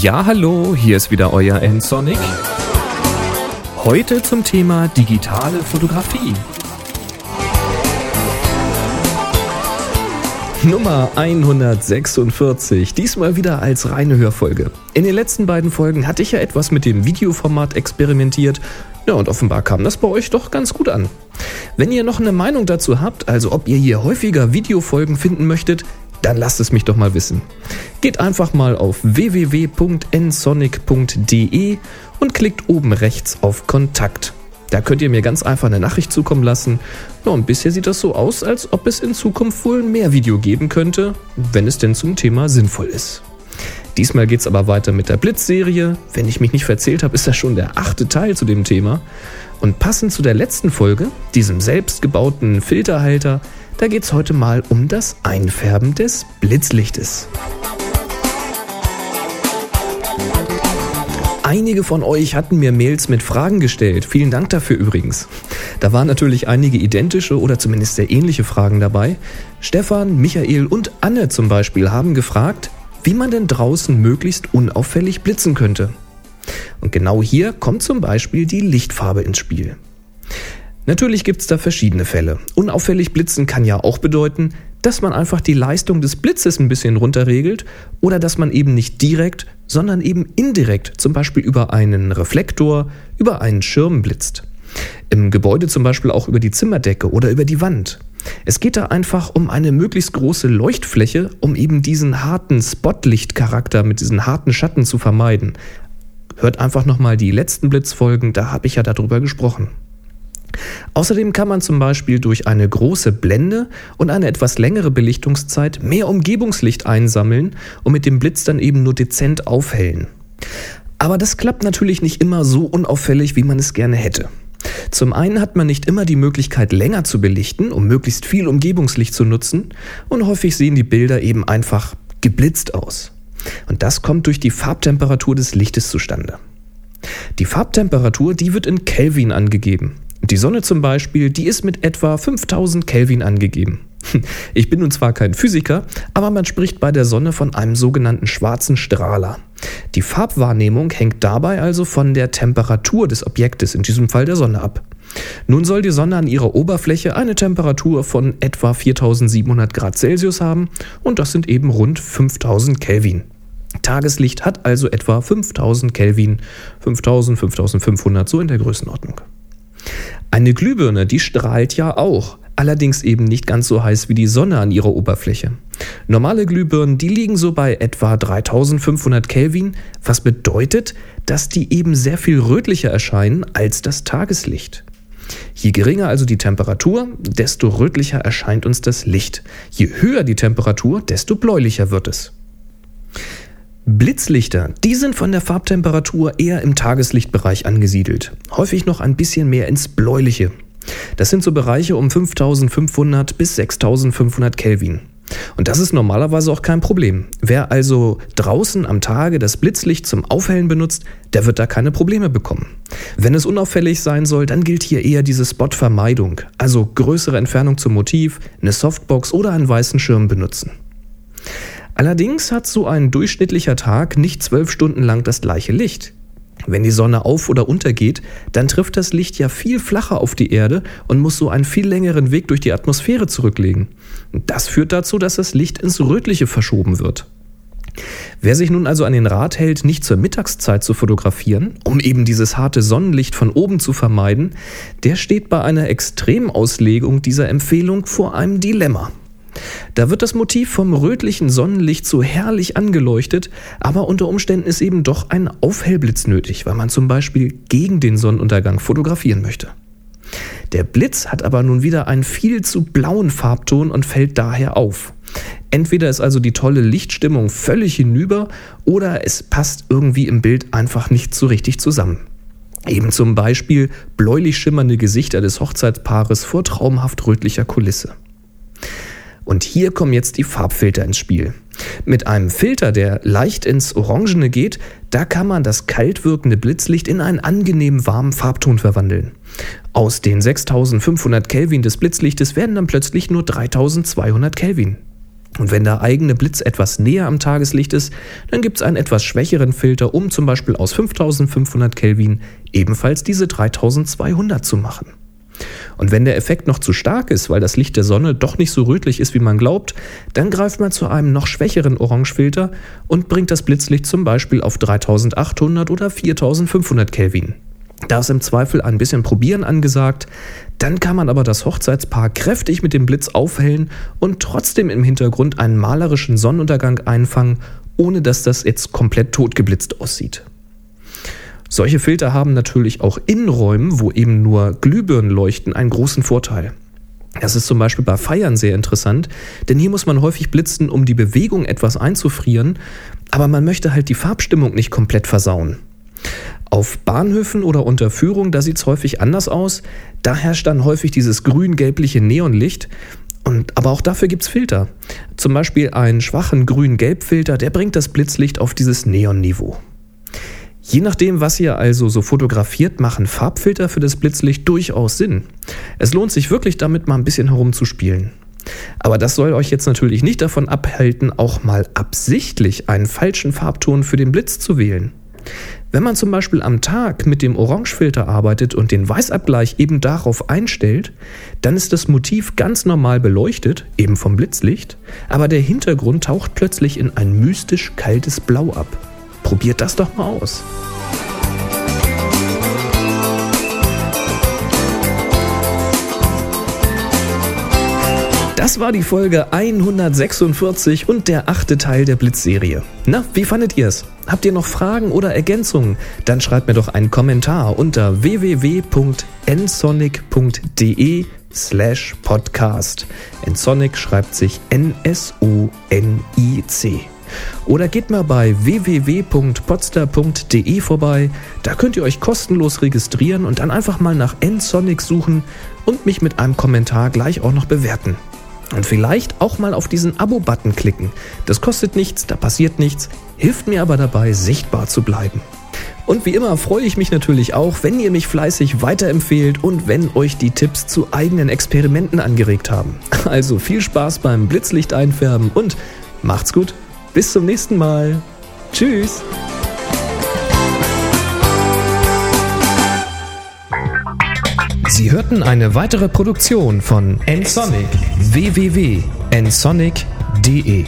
Ja, hallo, hier ist wieder euer N-Sonic. Heute zum Thema digitale Fotografie. Nummer 146, diesmal wieder als reine Hörfolge. In den letzten beiden Folgen hatte ich ja etwas mit dem Videoformat experimentiert. Ja, und offenbar kam das bei euch doch ganz gut an. Wenn ihr noch eine Meinung dazu habt, also ob ihr hier häufiger Videofolgen finden möchtet, dann lasst es mich doch mal wissen. Geht einfach mal auf www.nsonic.de und klickt oben rechts auf Kontakt. Da könnt ihr mir ganz einfach eine Nachricht zukommen lassen. Ja, und bisher sieht das so aus, als ob es in Zukunft wohl mehr Video geben könnte, wenn es denn zum Thema sinnvoll ist. Diesmal geht es aber weiter mit der Blitz-Serie. Wenn ich mich nicht verzählt habe, ist das schon der achte Teil zu dem Thema. Und passend zu der letzten Folge, diesem selbstgebauten Filterhalter, da geht es heute mal um das Einfärben des Blitzlichtes. Einige von euch hatten mir Mails mit Fragen gestellt. Vielen Dank dafür übrigens. Da waren natürlich einige identische oder zumindest sehr ähnliche Fragen dabei. Stefan, Michael und Anne zum Beispiel haben gefragt, wie man denn draußen möglichst unauffällig blitzen könnte. Und genau hier kommt zum Beispiel die Lichtfarbe ins Spiel. Natürlich gibt es da verschiedene Fälle. Unauffällig blitzen kann ja auch bedeuten, dass man einfach die Leistung des Blitzes ein bisschen runterregelt oder dass man eben nicht direkt, sondern eben indirekt, zum Beispiel über einen Reflektor, über einen Schirm blitzt. Im Gebäude zum Beispiel auch über die Zimmerdecke oder über die Wand. Es geht da einfach um eine möglichst große Leuchtfläche, um eben diesen harten Spotlichtcharakter mit diesen harten Schatten zu vermeiden. Hört einfach nochmal die letzten Blitzfolgen, da habe ich ja darüber gesprochen. Außerdem kann man zum Beispiel durch eine große Blende und eine etwas längere Belichtungszeit mehr Umgebungslicht einsammeln und mit dem Blitz dann eben nur dezent aufhellen. Aber das klappt natürlich nicht immer so unauffällig, wie man es gerne hätte. Zum einen hat man nicht immer die Möglichkeit, länger zu belichten, um möglichst viel Umgebungslicht zu nutzen, und häufig sehen die Bilder eben einfach geblitzt aus. Und das kommt durch die Farbtemperatur des Lichtes zustande. Die Farbtemperatur, die wird in Kelvin angegeben. Die Sonne zum Beispiel, die ist mit etwa 5000 Kelvin angegeben. Ich bin nun zwar kein Physiker, aber man spricht bei der Sonne von einem sogenannten schwarzen Strahler. Die Farbwahrnehmung hängt dabei also von der Temperatur des Objektes, in diesem Fall der Sonne, ab. Nun soll die Sonne an ihrer Oberfläche eine Temperatur von etwa 4700 Grad Celsius haben und das sind eben rund 5000 Kelvin. Tageslicht hat also etwa 5000 Kelvin, 5000, 5500 so in der Größenordnung. Eine Glühbirne, die strahlt ja auch, allerdings eben nicht ganz so heiß wie die Sonne an ihrer Oberfläche. Normale Glühbirnen, die liegen so bei etwa 3500 Kelvin, was bedeutet, dass die eben sehr viel rötlicher erscheinen als das Tageslicht. Je geringer also die Temperatur, desto rötlicher erscheint uns das Licht. Je höher die Temperatur, desto bläulicher wird es. Blitzlichter, die sind von der Farbtemperatur eher im Tageslichtbereich angesiedelt, häufig noch ein bisschen mehr ins Bläuliche. Das sind so Bereiche um 5500 bis 6500 Kelvin. Und das ist normalerweise auch kein Problem. Wer also draußen am Tage das Blitzlicht zum Aufhellen benutzt, der wird da keine Probleme bekommen. Wenn es unauffällig sein soll, dann gilt hier eher diese Spotvermeidung, also größere Entfernung zum Motiv, eine Softbox oder einen weißen Schirm benutzen. Allerdings hat so ein durchschnittlicher Tag nicht zwölf Stunden lang das gleiche Licht. Wenn die Sonne auf oder untergeht, dann trifft das Licht ja viel flacher auf die Erde und muss so einen viel längeren Weg durch die Atmosphäre zurücklegen. Das führt dazu, dass das Licht ins Rötliche verschoben wird. Wer sich nun also an den Rat hält, nicht zur Mittagszeit zu fotografieren, um eben dieses harte Sonnenlicht von oben zu vermeiden, der steht bei einer Extremauslegung dieser Empfehlung vor einem Dilemma. Da wird das Motiv vom rötlichen Sonnenlicht so herrlich angeleuchtet, aber unter Umständen ist eben doch ein Aufhellblitz nötig, weil man zum Beispiel gegen den Sonnenuntergang fotografieren möchte. Der Blitz hat aber nun wieder einen viel zu blauen Farbton und fällt daher auf. Entweder ist also die tolle Lichtstimmung völlig hinüber oder es passt irgendwie im Bild einfach nicht so richtig zusammen. Eben zum Beispiel bläulich schimmernde Gesichter des Hochzeitspaares vor traumhaft rötlicher Kulisse. Und hier kommen jetzt die Farbfilter ins Spiel. Mit einem Filter, der leicht ins Orangene geht, da kann man das kalt wirkende Blitzlicht in einen angenehm warmen Farbton verwandeln. Aus den 6500 Kelvin des Blitzlichtes werden dann plötzlich nur 3200 Kelvin. Und wenn der eigene Blitz etwas näher am Tageslicht ist, dann gibt es einen etwas schwächeren Filter, um zum Beispiel aus 5500 Kelvin ebenfalls diese 3200 zu machen. Und wenn der Effekt noch zu stark ist, weil das Licht der Sonne doch nicht so rötlich ist, wie man glaubt, dann greift man zu einem noch schwächeren Orangefilter und bringt das Blitzlicht zum Beispiel auf 3800 oder 4500 Kelvin. Da ist im Zweifel ein bisschen Probieren angesagt, dann kann man aber das Hochzeitspaar kräftig mit dem Blitz aufhellen und trotzdem im Hintergrund einen malerischen Sonnenuntergang einfangen, ohne dass das jetzt komplett totgeblitzt aussieht. Solche Filter haben natürlich auch in Räumen, wo eben nur Glühbirnen leuchten, einen großen Vorteil. Das ist zum Beispiel bei Feiern sehr interessant, denn hier muss man häufig blitzen, um die Bewegung etwas einzufrieren, aber man möchte halt die Farbstimmung nicht komplett versauen. Auf Bahnhöfen oder unter Führung, da sieht es häufig anders aus. Da herrscht dann häufig dieses grün-gelbliche Neonlicht. Und, aber auch dafür gibt es Filter. Zum Beispiel einen schwachen grün-gelb-Filter, der bringt das Blitzlicht auf dieses Neonniveau. Je nachdem, was ihr also so fotografiert, machen Farbfilter für das Blitzlicht durchaus Sinn. Es lohnt sich wirklich damit mal ein bisschen herumzuspielen. Aber das soll euch jetzt natürlich nicht davon abhalten, auch mal absichtlich einen falschen Farbton für den Blitz zu wählen. Wenn man zum Beispiel am Tag mit dem Orangefilter arbeitet und den Weißabgleich eben darauf einstellt, dann ist das Motiv ganz normal beleuchtet, eben vom Blitzlicht, aber der Hintergrund taucht plötzlich in ein mystisch kaltes Blau ab. Probiert das doch mal aus. Das war die Folge 146 und der achte Teil der Blitzserie. Na, wie fandet ihr es? Habt ihr noch Fragen oder Ergänzungen? Dann schreibt mir doch einen Kommentar unter www.nsonic.de slash podcast. Nsonic schreibt sich N-S-O-N-I-C. Oder geht mal bei www.podster.de vorbei. Da könnt ihr euch kostenlos registrieren und dann einfach mal nach nsonic suchen und mich mit einem Kommentar gleich auch noch bewerten. Und vielleicht auch mal auf diesen Abo-Button klicken. Das kostet nichts, da passiert nichts, hilft mir aber dabei, sichtbar zu bleiben. Und wie immer freue ich mich natürlich auch, wenn ihr mich fleißig weiterempfehlt und wenn euch die Tipps zu eigenen Experimenten angeregt haben. Also viel Spaß beim Blitzlicht einfärben und macht's gut. Bis zum nächsten Mal. Tschüss. Sie hörten eine weitere Produktion von nsonic www.nsonic.de